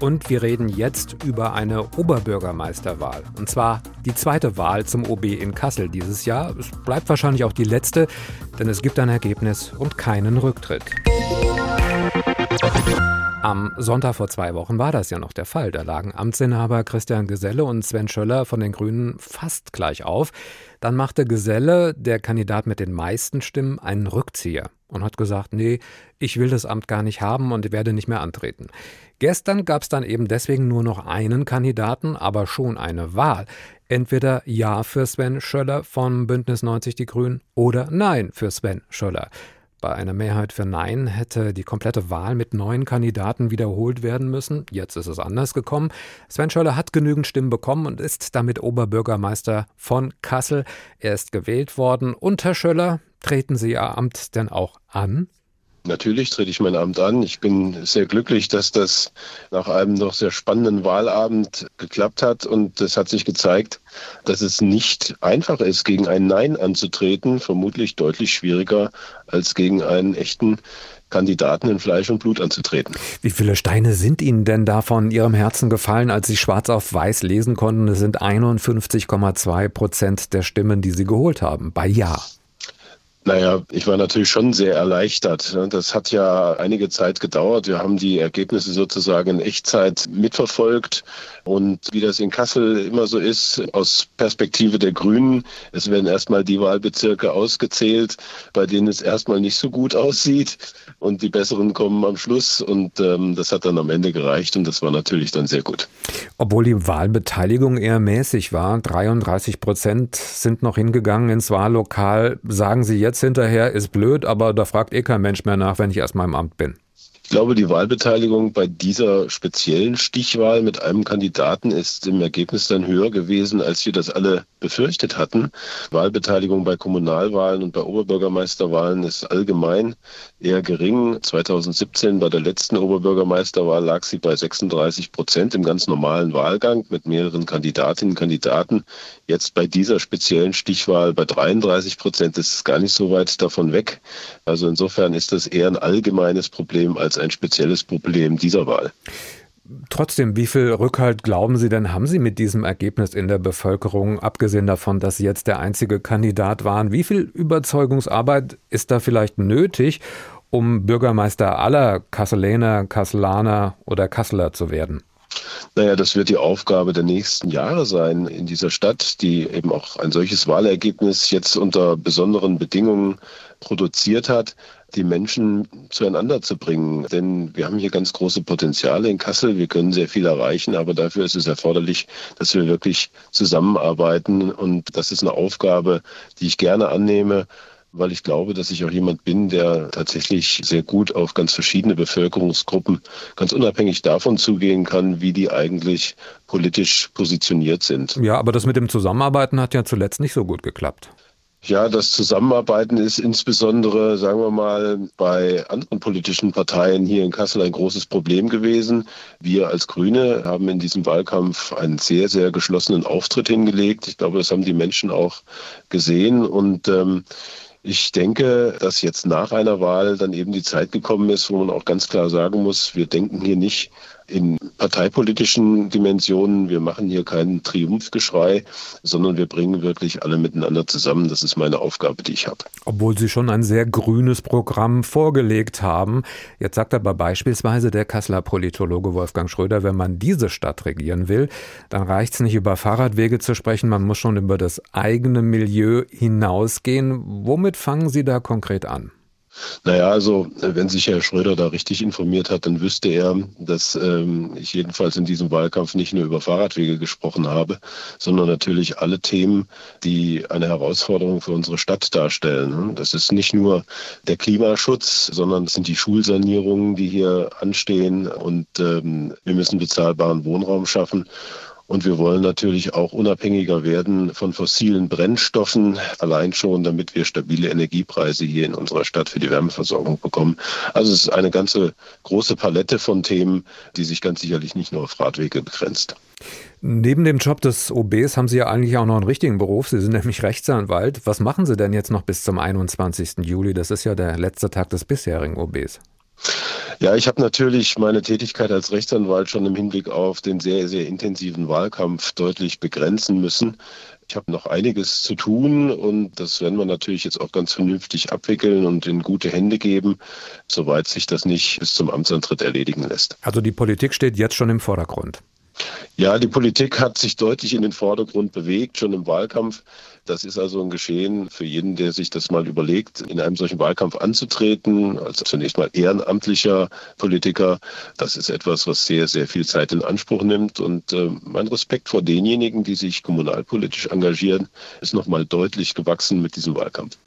Und wir reden jetzt über eine Oberbürgermeisterwahl. Und zwar die zweite Wahl zum OB in Kassel dieses Jahr. Es bleibt wahrscheinlich auch die letzte, denn es gibt ein Ergebnis und keinen Rücktritt. Am Sonntag vor zwei Wochen war das ja noch der Fall. Da lagen Amtsinhaber Christian Geselle und Sven Schöller von den Grünen fast gleich auf. Dann machte Geselle, der Kandidat mit den meisten Stimmen, einen Rückzieher und hat gesagt, nee, ich will das Amt gar nicht haben und werde nicht mehr antreten. Gestern gab es dann eben deswegen nur noch einen Kandidaten, aber schon eine Wahl. Entweder Ja für Sven Schöller von Bündnis 90 Die Grünen oder Nein für Sven Schöller. Bei einer Mehrheit für Nein hätte die komplette Wahl mit neun Kandidaten wiederholt werden müssen. Jetzt ist es anders gekommen. Sven Schöller hat genügend Stimmen bekommen und ist damit Oberbürgermeister von Kassel. Er ist gewählt worden. Und Herr Schöller, treten Sie Ihr Amt denn auch an? Natürlich trete ich mein Amt an. Ich bin sehr glücklich, dass das nach einem noch sehr spannenden Wahlabend geklappt hat. Und es hat sich gezeigt, dass es nicht einfach ist, gegen ein Nein anzutreten. Vermutlich deutlich schwieriger als gegen einen echten Kandidaten in Fleisch und Blut anzutreten. Wie viele Steine sind Ihnen denn da von Ihrem Herzen gefallen, als Sie schwarz auf weiß lesen konnten? Es sind 51,2 Prozent der Stimmen, die Sie geholt haben. Bei Ja. Naja, ich war natürlich schon sehr erleichtert. Das hat ja einige Zeit gedauert. Wir haben die Ergebnisse sozusagen in Echtzeit mitverfolgt. Und wie das in Kassel immer so ist, aus Perspektive der Grünen, es werden erstmal die Wahlbezirke ausgezählt, bei denen es erstmal nicht so gut aussieht. Und die besseren kommen am Schluss. Und ähm, das hat dann am Ende gereicht. Und das war natürlich dann sehr gut. Obwohl die Wahlbeteiligung eher mäßig war, 33 Prozent sind noch hingegangen ins Wahllokal, sagen Sie jetzt, jetzt hinterher ist blöd, aber da fragt eh kein Mensch mehr nach, wenn ich erstmal im Amt bin. Ich glaube, die Wahlbeteiligung bei dieser speziellen Stichwahl mit einem Kandidaten ist im Ergebnis dann höher gewesen, als wir das alle befürchtet hatten. Wahlbeteiligung bei Kommunalwahlen und bei Oberbürgermeisterwahlen ist allgemein eher gering. 2017 bei der letzten Oberbürgermeisterwahl lag sie bei 36 Prozent im ganz normalen Wahlgang mit mehreren Kandidatinnen und Kandidaten. Jetzt bei dieser speziellen Stichwahl bei 33 Prozent ist es gar nicht so weit davon weg. Also insofern ist das eher ein allgemeines Problem als ein spezielles Problem dieser Wahl. Trotzdem, wie viel Rückhalt glauben Sie denn, haben Sie mit diesem Ergebnis in der Bevölkerung, abgesehen davon, dass Sie jetzt der einzige Kandidat waren? Wie viel Überzeugungsarbeit ist da vielleicht nötig, um Bürgermeister aller Kasseläner, Kasselaner oder Kasseler zu werden? Naja, das wird die Aufgabe der nächsten Jahre sein in dieser Stadt, die eben auch ein solches Wahlergebnis jetzt unter besonderen Bedingungen produziert hat, die Menschen zueinander zu bringen. Denn wir haben hier ganz große Potenziale in Kassel. Wir können sehr viel erreichen, aber dafür ist es erforderlich, dass wir wirklich zusammenarbeiten. Und das ist eine Aufgabe, die ich gerne annehme weil ich glaube, dass ich auch jemand bin, der tatsächlich sehr gut auf ganz verschiedene Bevölkerungsgruppen, ganz unabhängig davon zugehen kann, wie die eigentlich politisch positioniert sind. Ja, aber das mit dem Zusammenarbeiten hat ja zuletzt nicht so gut geklappt. Ja, das Zusammenarbeiten ist insbesondere, sagen wir mal, bei anderen politischen Parteien hier in Kassel ein großes Problem gewesen. Wir als Grüne haben in diesem Wahlkampf einen sehr, sehr geschlossenen Auftritt hingelegt. Ich glaube, das haben die Menschen auch gesehen und ähm, ich denke, dass jetzt nach einer Wahl dann eben die Zeit gekommen ist, wo man auch ganz klar sagen muss, wir denken hier nicht in parteipolitischen Dimensionen. Wir machen hier keinen Triumphgeschrei, sondern wir bringen wirklich alle miteinander zusammen. Das ist meine Aufgabe, die ich habe. Obwohl Sie schon ein sehr grünes Programm vorgelegt haben. Jetzt sagt aber beispielsweise der Kasseler Politologe Wolfgang Schröder, wenn man diese Stadt regieren will, dann reicht es nicht über Fahrradwege zu sprechen, man muss schon über das eigene Milieu hinausgehen. Womit fangen Sie da konkret an? Naja, also wenn sich Herr Schröder da richtig informiert hat, dann wüsste er, dass ähm, ich jedenfalls in diesem Wahlkampf nicht nur über Fahrradwege gesprochen habe, sondern natürlich alle Themen, die eine Herausforderung für unsere Stadt darstellen. Das ist nicht nur der Klimaschutz, sondern es sind die Schulsanierungen, die hier anstehen und ähm, wir müssen bezahlbaren Wohnraum schaffen. Und wir wollen natürlich auch unabhängiger werden von fossilen Brennstoffen, allein schon, damit wir stabile Energiepreise hier in unserer Stadt für die Wärmeversorgung bekommen. Also es ist eine ganze große Palette von Themen, die sich ganz sicherlich nicht nur auf Radwege begrenzt. Neben dem Job des OBs haben Sie ja eigentlich auch noch einen richtigen Beruf. Sie sind nämlich Rechtsanwalt. Was machen Sie denn jetzt noch bis zum 21. Juli? Das ist ja der letzte Tag des bisherigen OBs. Ja, ich habe natürlich meine Tätigkeit als Rechtsanwalt schon im Hinblick auf den sehr, sehr intensiven Wahlkampf deutlich begrenzen müssen. Ich habe noch einiges zu tun und das werden wir natürlich jetzt auch ganz vernünftig abwickeln und in gute Hände geben, soweit sich das nicht bis zum Amtsantritt erledigen lässt. Also die Politik steht jetzt schon im Vordergrund. Ja, die Politik hat sich deutlich in den Vordergrund bewegt, schon im Wahlkampf. Das ist also ein Geschehen für jeden, der sich das mal überlegt, in einem solchen Wahlkampf anzutreten, als zunächst mal ehrenamtlicher Politiker. Das ist etwas, was sehr, sehr viel Zeit in Anspruch nimmt. Und äh, mein Respekt vor denjenigen, die sich kommunalpolitisch engagieren, ist nochmal deutlich gewachsen mit diesem Wahlkampf.